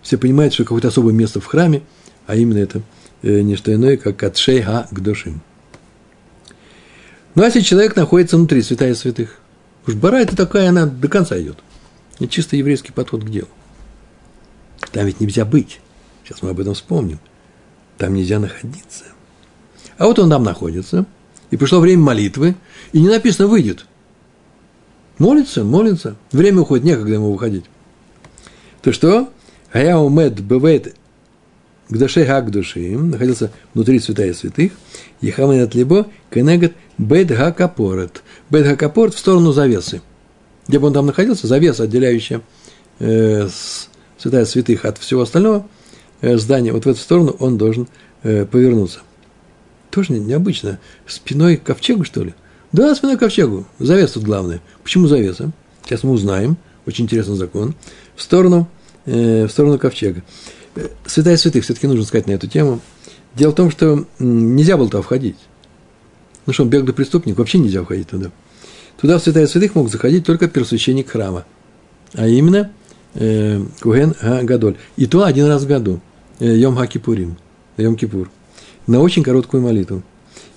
Speaker 1: Все понимают, что какое-то особое место в храме, а именно это э, не что иное, как Катшей Ха Гдошим. Ну, а если человек находится внутри святая святых, уж бара это такая, она до конца идет. Это чисто еврейский подход к делу. Там ведь нельзя быть. Сейчас мы об этом вспомним. Там нельзя находиться. А вот он там находится – и пришло время молитвы, и не написано «выйдет». Молится, молится. Время уходит, некогда ему выходить. То что? А я умед бывает к душе гак души, находился внутри святая святых, и хаманет либо кенегат бет гакапорет. Бет гакапорет в сторону завесы. Где бы он там находился, завеса, отделяющая э, святая святых от всего остального э, здания, вот в эту сторону он должен э, повернуться тоже необычно. Спиной к ковчегу, что ли? Да, спиной к ковчегу. Завес тут главное. Почему завеса? Сейчас мы узнаем. Очень интересный закон. В сторону, э, в сторону ковчега. Святая святых, все-таки нужно сказать на эту тему. Дело в том, что нельзя было туда входить. Ну что, беглый преступник, вообще нельзя входить туда. Туда в святая святых мог заходить только первосвященник храма. А именно э, Куген Гадоль. И то один раз в году. Э, Йом Хакипурим. Йом Кипур на очень короткую молитву.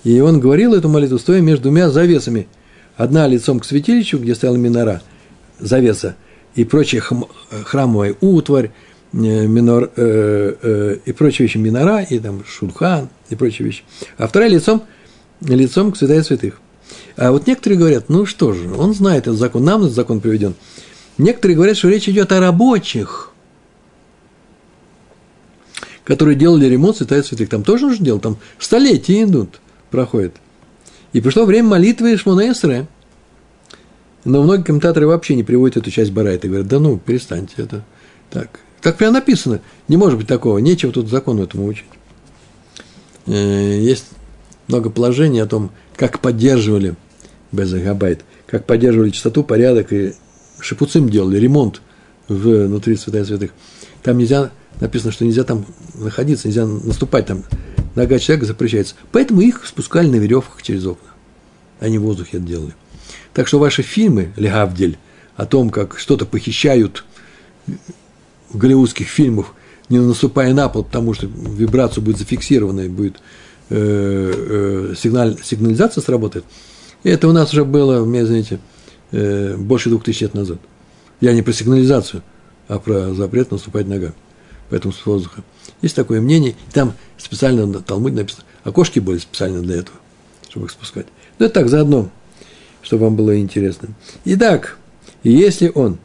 Speaker 1: И он говорил эту молитву, стоя между двумя завесами. Одна лицом к святилищу, где стояла минора, завеса, и прочая храмовая утварь, э, минор, э, э, и прочие вещи, минора, и там шулхан, и прочие вещи. А вторая лицом, лицом к святая святых. А вот некоторые говорят, ну что же, он знает этот закон, нам этот закон приведен. Некоторые говорят, что речь идет о рабочих, которые делали ремонт святая святых. Там тоже нужно делать, там столетия идут, проходят. И пришло время молитвы Шмона Но многие комментаторы вообще не приводят эту часть Барайта. Говорят, да ну, перестаньте это. Так, так прямо написано. Не может быть такого. Нечего тут закон этому учить. э, есть много положений о том, как поддерживали Безагабайт, как поддерживали чистоту, порядок и шипуцим делали, ремонт внутри святая святых. Там нельзя, написано, что нельзя там находиться, нельзя наступать там. Нога человека запрещается. Поэтому их спускали на веревках через окна. Они в воздухе это делали. Так что ваши фильмы, Легавдель, о том, как что-то похищают в голливудских фильмах, не наступая на пол, потому что вибрацию будет зафиксирована и будет э, э, сигналь, сигнализация сработает. И это у нас уже было, мне, знаете, э, больше двух тысяч лет назад. Я не про сигнализацию, а про запрет наступать ногами. Поэтому с воздуха. Есть такое мнение, там специально на Талмуде написано, окошки были специально для этого, чтобы их спускать. Ну, это так, заодно, чтобы вам было интересно. Итак, если он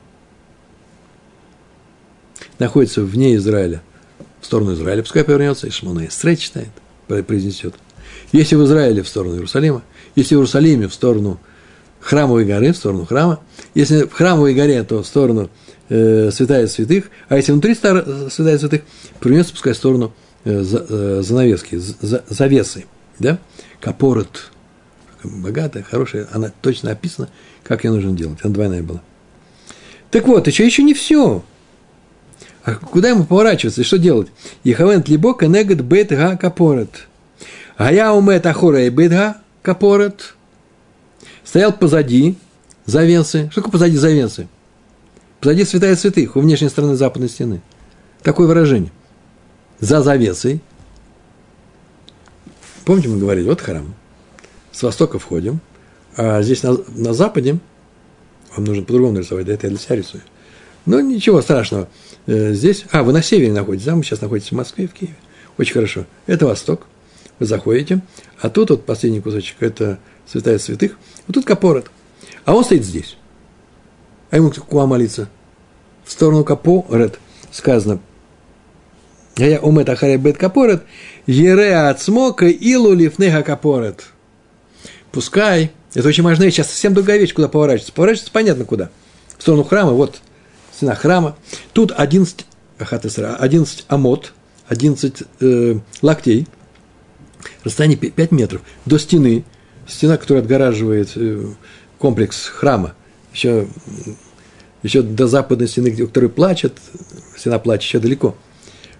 Speaker 1: находится вне Израиля, в сторону Израиля, пускай повернется, и Шмона Эсрей читает, произнесет. Если в Израиле, в сторону Иерусалима, если в Иерусалиме, в сторону храмовой горы, в сторону храма, если в храмовой горе, то в сторону э, святая святых, а если внутри стар, святая святых, повернется, пускай в сторону э, за, э, занавески, за, завесы, да, капорот, богатая, хорошая, она точно описана, как ее нужно делать, она двойная была. Так вот, еще, еще не все. А куда ему поворачиваться и что делать? Ехавент либо кенегет бет га капорет. А я умет ахора и бет га капорет. Стоял позади завесы. Что такое позади завесы? Позади святая святых, у внешней стороны западной стены. Такое выражение. За завесой. Помните, мы говорили, вот храм. С востока входим, а здесь на, на западе, вам нужно по-другому нарисовать, да, это я для себя рисую. Но ничего страшного. Э, здесь, а, вы на севере находитесь, да, мы сейчас находитесь в Москве, в Киеве. Очень хорошо. Это восток. Вы заходите, а тут вот последний кусочек, это святая святых. Вот тут капорот. А он стоит здесь. А ему куда молиться? В сторону капорет сказано. А я умет ахаре бет капорет, ере ацмока илу лифнеха капорет. Пускай, это очень важно, сейчас совсем другая вещь, куда поворачиваться. Поворачиваться понятно куда. В сторону храма, вот стена храма. Тут 11, 11 амот, 11 э, локтей, расстояние 5 метров до стены, стена, которая отгораживает э, комплекс храма, еще, еще до западной стены, где, который плачет, стена плачет еще далеко.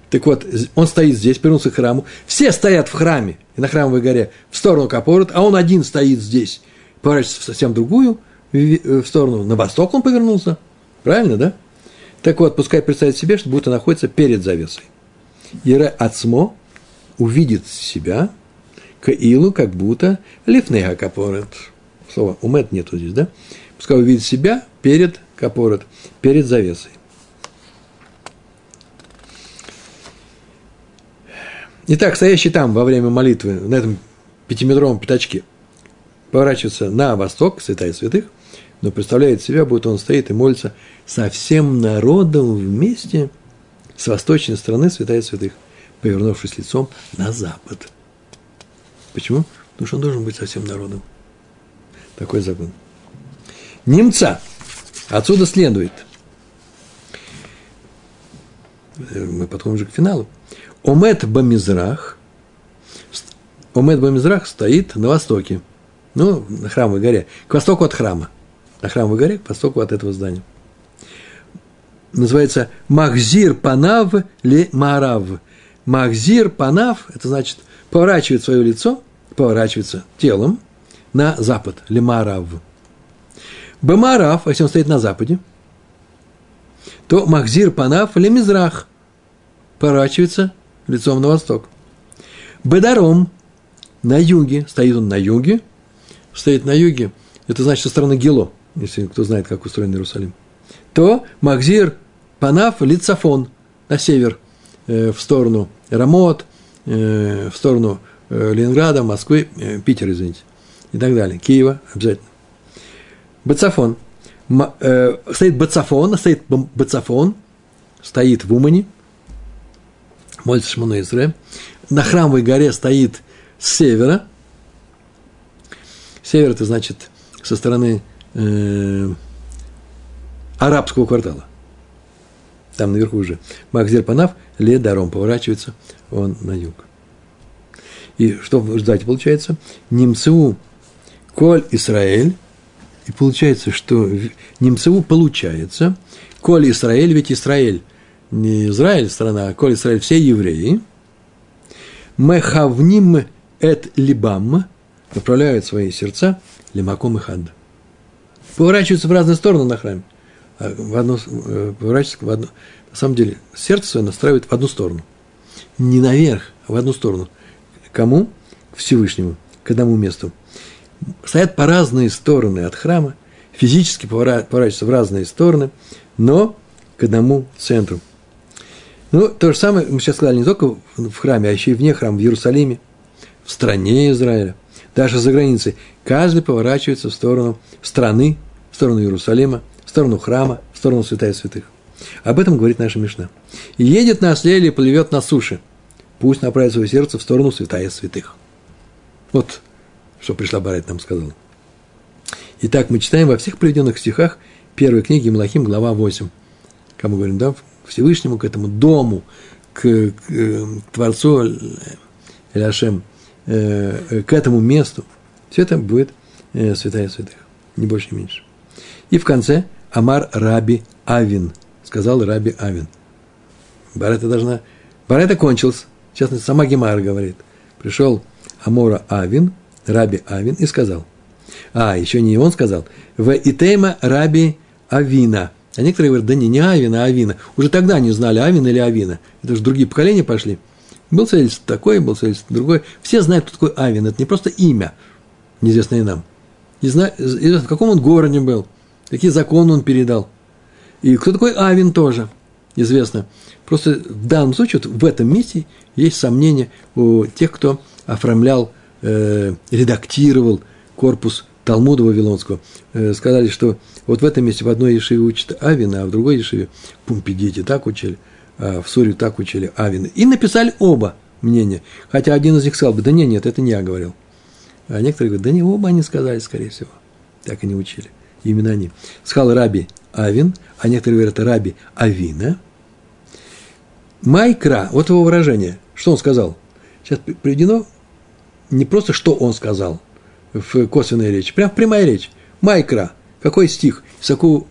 Speaker 1: Так вот, он стоит здесь, повернулся к храму. Все стоят в храме на храмовой горе в сторону Капорот, а он один стоит здесь, поворачивается в совсем другую в сторону. На восток он повернулся. Правильно, да? Так вот, пускай представит себе, что будто находится перед завесой. Ире Ацмо увидит себя, Каилу, как будто лифнега капорет. Слово умет нету здесь, да? Пускай увидит себя перед капорет, перед завесой. Итак, стоящий там во время молитвы, на этом пятиметровом пятачке, поворачивается на восток, святая святых, но представляет себя, будто он стоит и молится со всем народом вместе с восточной стороны святая святых, повернувшись лицом на запад – Почему? Потому что он должен быть со всем народом. Такой закон. Немца. Отсюда следует. Мы подходим уже к финалу. Омет Бамизрах. Омет Бамизрах стоит на востоке. Ну, на храмовой горе. К востоку от храма. На храмовой горе, к востоку от этого здания. Называется Махзир Панав Ле Марав. Махзир Панав, это значит поворачивает свое лицо поворачивается телом на запад, лемарав. Бемарав, если он стоит на западе, то Махзир Панав лемизрах поворачивается лицом на восток. Бедаром на юге, стоит он на юге, стоит на юге, это значит со стороны Гило, если кто знает, как устроен Иерусалим, то Махзир Панав лицафон на север, э, в сторону Рамот, в сторону Э, Ленинграда, Москвы, э, Питера, извините, и так далее, Киева обязательно. Бацафон. Э, стоит Бацафон, стоит Бацафон, стоит в Умане, молится Изре. На храмовой горе стоит с севера. Север – это значит со стороны э, арабского квартала. Там наверху уже. Макзер Панав, Ле Даром поворачивается он на юг. И что в результате получается? Немцу Коль Израиль. И получается, что Немцеву получается, Коль Израиль, ведь Израиль, не Израиль страна, а Коль Израиль, все евреи. Мехавним эт либам, направляют свои сердца лимаком и хад. Поворачиваются в разные стороны на храме. А в одну, э, поворачиваются в одну. На самом деле, сердце свое настраивает в одну сторону. Не наверх, а в одну сторону. Кому? Всевышнему, к одному месту. Стоят по разные стороны от храма, физически поворачиваются в разные стороны, но к одному центру. Ну, то же самое мы сейчас сказали не только в храме, а еще и вне храма, в Иерусалиме, в стране Израиля, даже за границей. Каждый поворачивается в сторону страны, в сторону Иерусалима, в сторону храма, в сторону святая святых. Об этом говорит наша Мишна. «И едет на осле и плывет на суше. Пусть направит свое сердце в сторону святая святых». Вот что пришла Барайт нам сказала. Итак, мы читаем во всех приведенных стихах первой книги Малахим, глава 8. Кому говорим, да, Всевышнему, к этому дому, к, к, к Творцу Эляшем, э, к этому месту. Все это будет э, святая святых, не больше, не меньше. И в конце Амар Раби Авин, сказал Раби Авин. Барета должна... Барета кончился. В сама Гемара говорит. Пришел Амора Авин – Раби Авин и сказал. А, еще не он сказал. В Итейма Раби Авина. А некоторые говорят, да не, не Авина, а Авина. Уже тогда не знали, Авина или Авина. Это же другие поколения пошли. Был свидетельство такой, был свидетельство другой. Все знают, кто такой Авин. Это не просто имя, неизвестное нам. И знают, в каком он городе был, какие законы он передал. И кто такой Авин тоже известно. Просто в данном случае, вот в этом месте есть сомнения у тех, кто оформлял э, редактировал корпус Талмуда Вавилонского, э, сказали, что вот в этом месте в одной Ешиве учат Авина, а в другой Ешиве Пумпидите так учили, а в Суре так учили Авина. И написали оба мнения. Хотя один из них сказал бы, да нет, нет, это не я говорил. А некоторые говорят, да не оба они сказали, скорее всего. Так и не учили. Именно они. Сказал Раби Авин, а некоторые говорят, Раби Авина. Майкра, вот его выражение. Что он сказал? Сейчас приведено не просто что он сказал в косвенной речи, прям прямая речь. Майкра, какой стих? С какого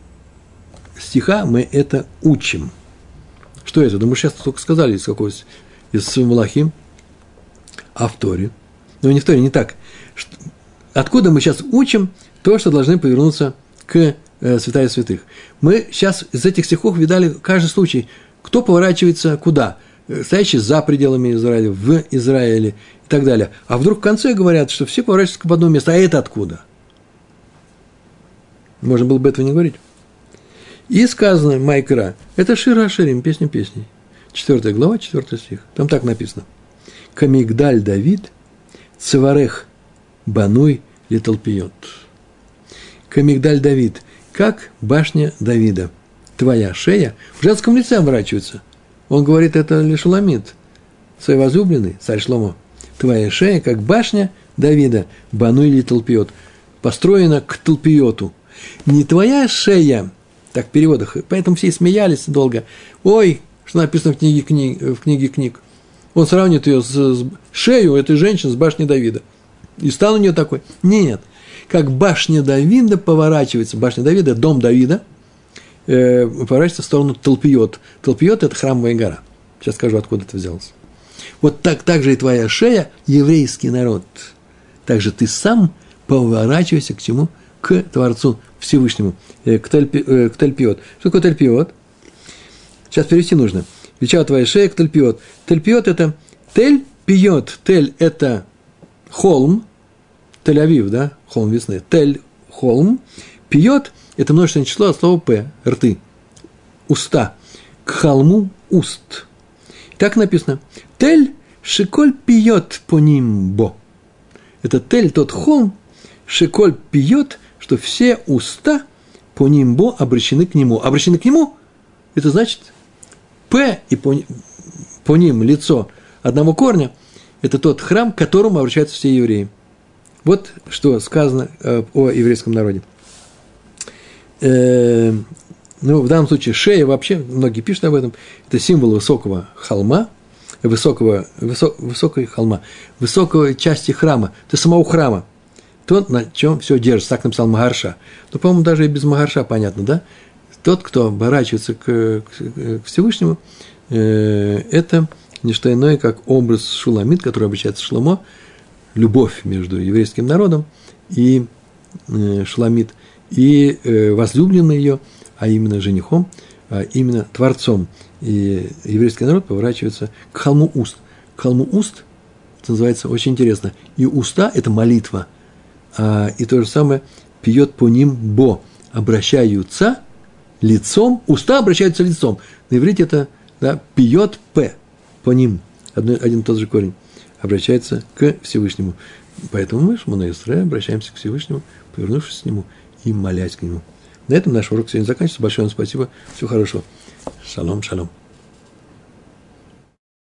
Speaker 1: стиха мы это учим? Что это? Да мы сейчас только сказали, из какого из Малахим, а в Торе. Но не в Торе, не так. Откуда мы сейчас учим то, что должны повернуться к святая святых? Мы сейчас из этих стихов видали каждый случай, кто поворачивается куда – стоящий за пределами Израиля, в Израиле и так далее. А вдруг в конце говорят, что все поворачиваются к одному месту. А это откуда? Можно было бы этого не говорить. И сказано Майкра, это Шира Ширим, песня песней. Четвертая глава, четвертый стих. Там так написано. Камигдаль Давид, Цеварех Бануй Литалпиот. Камигдаль Давид, как башня Давида. Твоя шея в женском лице оборачивается – он говорит, это лишь ламит. Свой возлюбленный, царь Шломо, твоя шея, как башня Давида, бану или толпиот, построена к толпиоту. Не твоя шея, так в переводах, поэтому все смеялись долго. Ой, что написано в книге книг, в книге книг. Он сравнит ее с, с шею этой женщины с башней Давида. И стал у нее такой. Нет. Как башня Давида поворачивается, башня Давида, дом Давида – э, поворачивается в сторону Толпиот. Толпиот – это храмовая гора. Сейчас скажу, откуда это взялось. Вот так, так же и твоя шея – еврейский народ. Также ты сам поворачивайся к чему? К Творцу Всевышнему, э, к, тальпи, э, к Тальпиот. Что такое Тальпиот? Сейчас перевести нужно. Величава твоя шея к Тальпиот. Тальпиот – это Тель пьет. Тель – это холм. Тель-Авив, да? Холм весны. Тель – холм. Пьет – это множественное число от слова «п» – рты, уста. К холму – уст. Так написано. Тель шиколь пьет по нимбо. Это тель, тот холм, шиколь пьет, что все уста по нимбо обращены к нему. Обращены к нему – это значит «п» и по, по ним лицо одного корня – это тот храм, к которому обращаются все евреи. Вот что сказано э, о еврейском народе э, ну, в данном случае шея вообще, многие пишут об этом, это символ высокого холма, высокого, высок, высокой холма, высокой части храма, до самого храма, тот, на чем все держится, так написал Магарша. Ну, по-моему, даже и без Магарша понятно, да? Тот, кто оборачивается к, к, к Всевышнему, э, это не что иное, как образ Шуламид, который обращается Шломо, любовь между еврейским народом и э, Шуламид, и э, возлюбленный ее, а именно женихом, а именно Творцом. И еврейский народ поворачивается к холму уст. К холму уст, это называется очень интересно, и уста – это молитва, а, и то же самое пьет по ним бо, обращаются лицом, уста обращаются лицом. На иврите это да, пьет п, по ним, один, один и тот же корень, обращается к Всевышнему. Поэтому мы, Шмона Исре, обращаемся к Всевышнему, повернувшись к Нему и молясь к Нему. На этом наш урок сегодня заканчивается. Большое вам спасибо. Всего хорошего. Шалом, шалом.